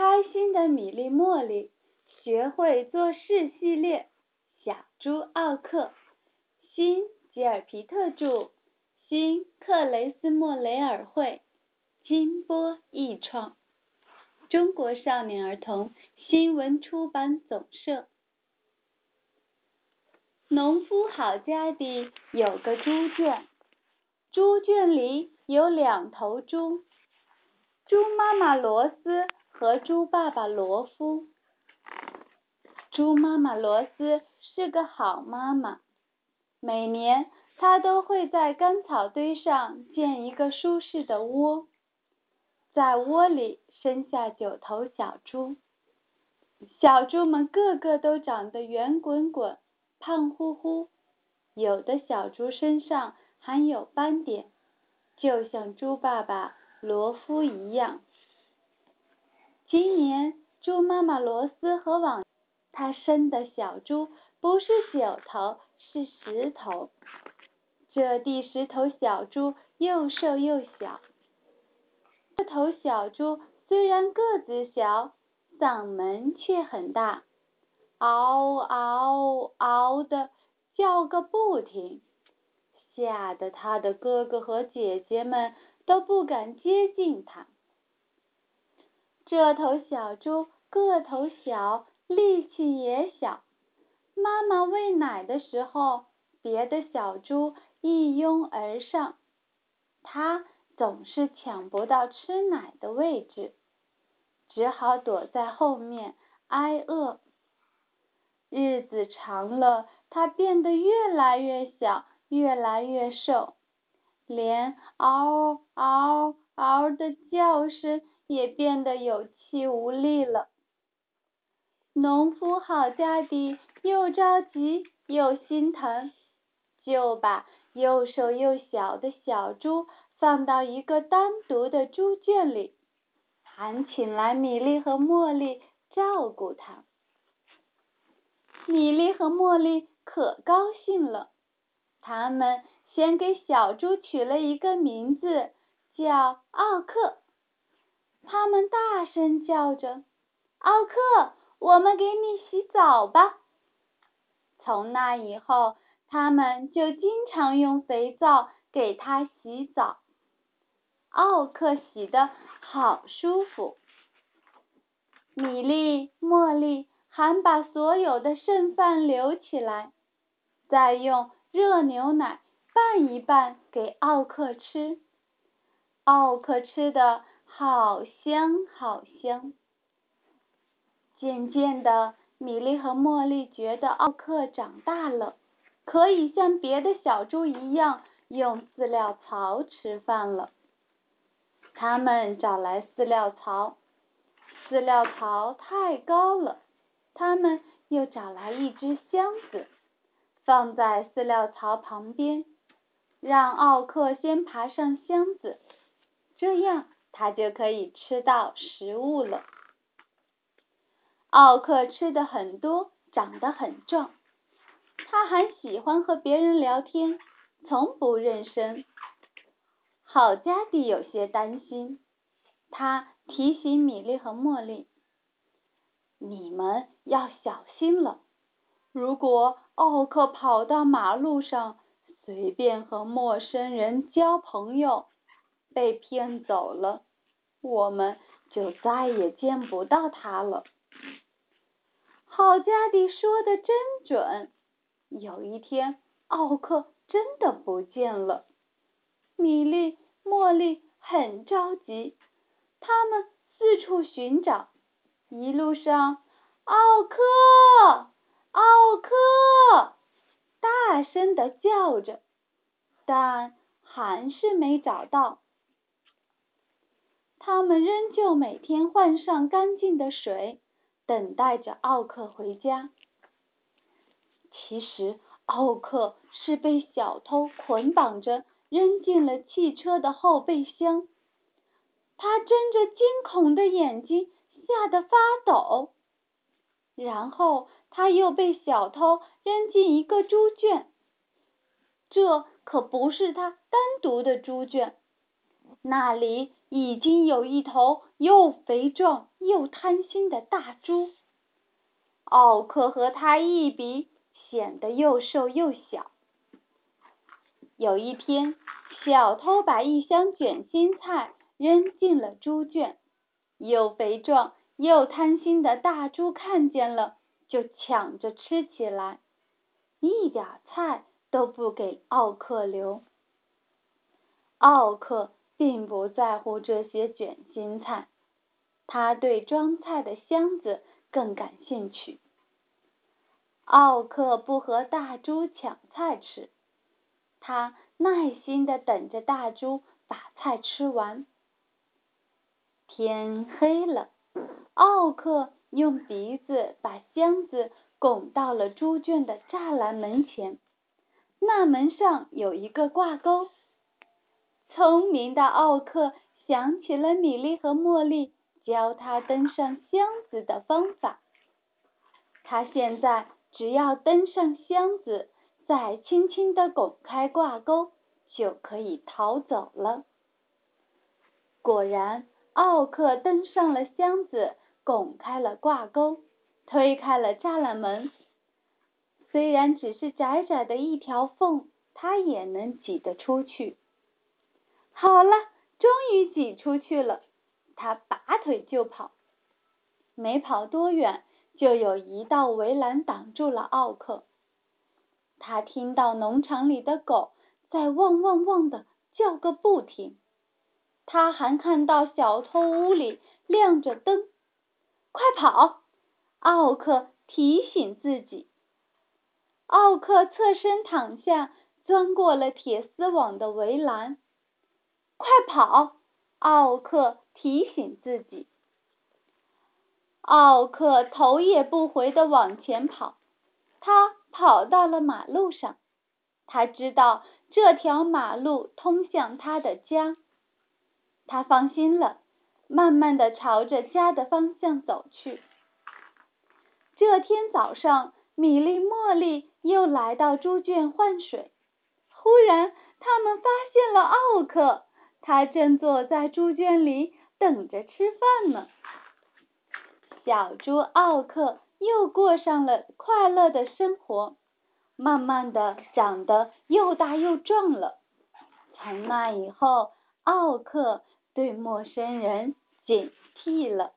开心的米粒、茉莉学会做事系列，小猪奥克，新吉尔皮特著，新克雷斯莫雷尔绘，金波译创，中国少年儿童新闻出版总社。农夫好家的有个猪圈，猪圈里有两头猪，猪妈妈罗斯和猪爸爸罗夫。猪妈妈罗斯是个好妈妈，每年她都会在干草堆上建一个舒适的窝，在窝里生下九头小猪，小猪们个个都长得圆滚滚。胖乎乎，有的小猪身上还有斑点，就像猪爸爸罗夫一样。今年猪妈妈罗斯和往它生的小猪不是九头，是十头。这第十头小猪又瘦又小。这头小猪虽然个子小，嗓门却很大。嗷嗷嗷的叫个不停，吓得他的哥哥和姐姐们都不敢接近它。这头小猪个头小，力气也小。妈妈喂奶的时候，别的小猪一拥而上，它总是抢不到吃奶的位置，只好躲在后面挨饿。日子长了，它变得越来越小，越来越瘦，连嗷嗷嗷的叫声也变得有气无力了。农夫好家底又着急又心疼，就把又瘦又小的小猪放到一个单独的猪圈里，还请来米莉和茉莉照顾它。米莉和茉莉可高兴了，他们先给小猪取了一个名字，叫奥克。他们大声叫着：“奥克，我们给你洗澡吧！”从那以后，他们就经常用肥皂给他洗澡。奥克洗的好舒服。米莉、茉莉。还把所有的剩饭留起来，再用热牛奶拌一拌给奥克吃。奥克吃的好香好香。渐渐的，米莉和茉莉觉得奥克长大了，可以像别的小猪一样用饲料槽吃饭了。他们找来饲料槽，饲料槽太高了。他们又找来一只箱子，放在饲料槽旁边，让奥克先爬上箱子，这样他就可以吃到食物了。奥克吃的很多，长得很壮，他还喜欢和别人聊天，从不认生。好家的有些担心，他提醒米莉和茉莉。你们要小心了！如果奥克跑到马路上，随便和陌生人交朋友，被骗走了，我们就再也见不到他了。好家迪，说的真准！有一天，奥克真的不见了。米莉、茉莉很着急，他们四处寻找。一路上，奥克，奥克，大声的叫着，但还是没找到。他们仍旧每天换上干净的水，等待着奥克回家。其实，奥克是被小偷捆绑着扔进了汽车的后备箱。他睁着惊恐的眼睛。吓得发抖，然后他又被小偷扔进一个猪圈。这可不是他单独的猪圈，那里已经有一头又肥壮又贪心的大猪。奥克和他一比，显得又瘦又小。有一天，小偷把一箱卷心菜扔进了猪圈，又肥壮又贪心的大猪看见了，就抢着吃起来，一点菜都不给奥克留。奥克并不在乎这些卷心菜，他对装菜的箱子更感兴趣。奥克不和大猪抢菜吃，他耐心的等着大猪把菜吃完。天黑了，奥克用鼻子把箱子拱到了猪圈的栅栏门前，那门上有一个挂钩。聪明的奥克想起了米莉和茉莉教他登上箱子的方法。他现在只要登上箱子，再轻轻地拱开挂钩，就可以逃走了。果然，奥克登上了箱子，拱开了挂钩，推开了栅栏门。虽然只是窄窄的一条缝，他也能挤得出去。好了，终于挤出去了。他拔腿就跑，没跑多远，就有一道围栏挡住了奥克。他听到农场里的狗在汪汪汪的叫个不停，他还看到小偷屋里亮着灯。快跑！奥克提醒自己。奥克侧身躺下，钻过了铁丝网的围栏。快跑！奥克提醒自己。奥克头也不回地往前跑，他跑到了马路上。他知道这条马路通向他的家。他放心了，慢慢地朝着家的方向走去。这天早上，米莉、茉莉又来到猪圈换水。忽然，他们发现了奥克。他正坐在猪圈里等着吃饭呢。小猪奥克又过上了快乐的生活，慢慢的长得又大又壮了。从那以后，奥克对陌生人警惕了。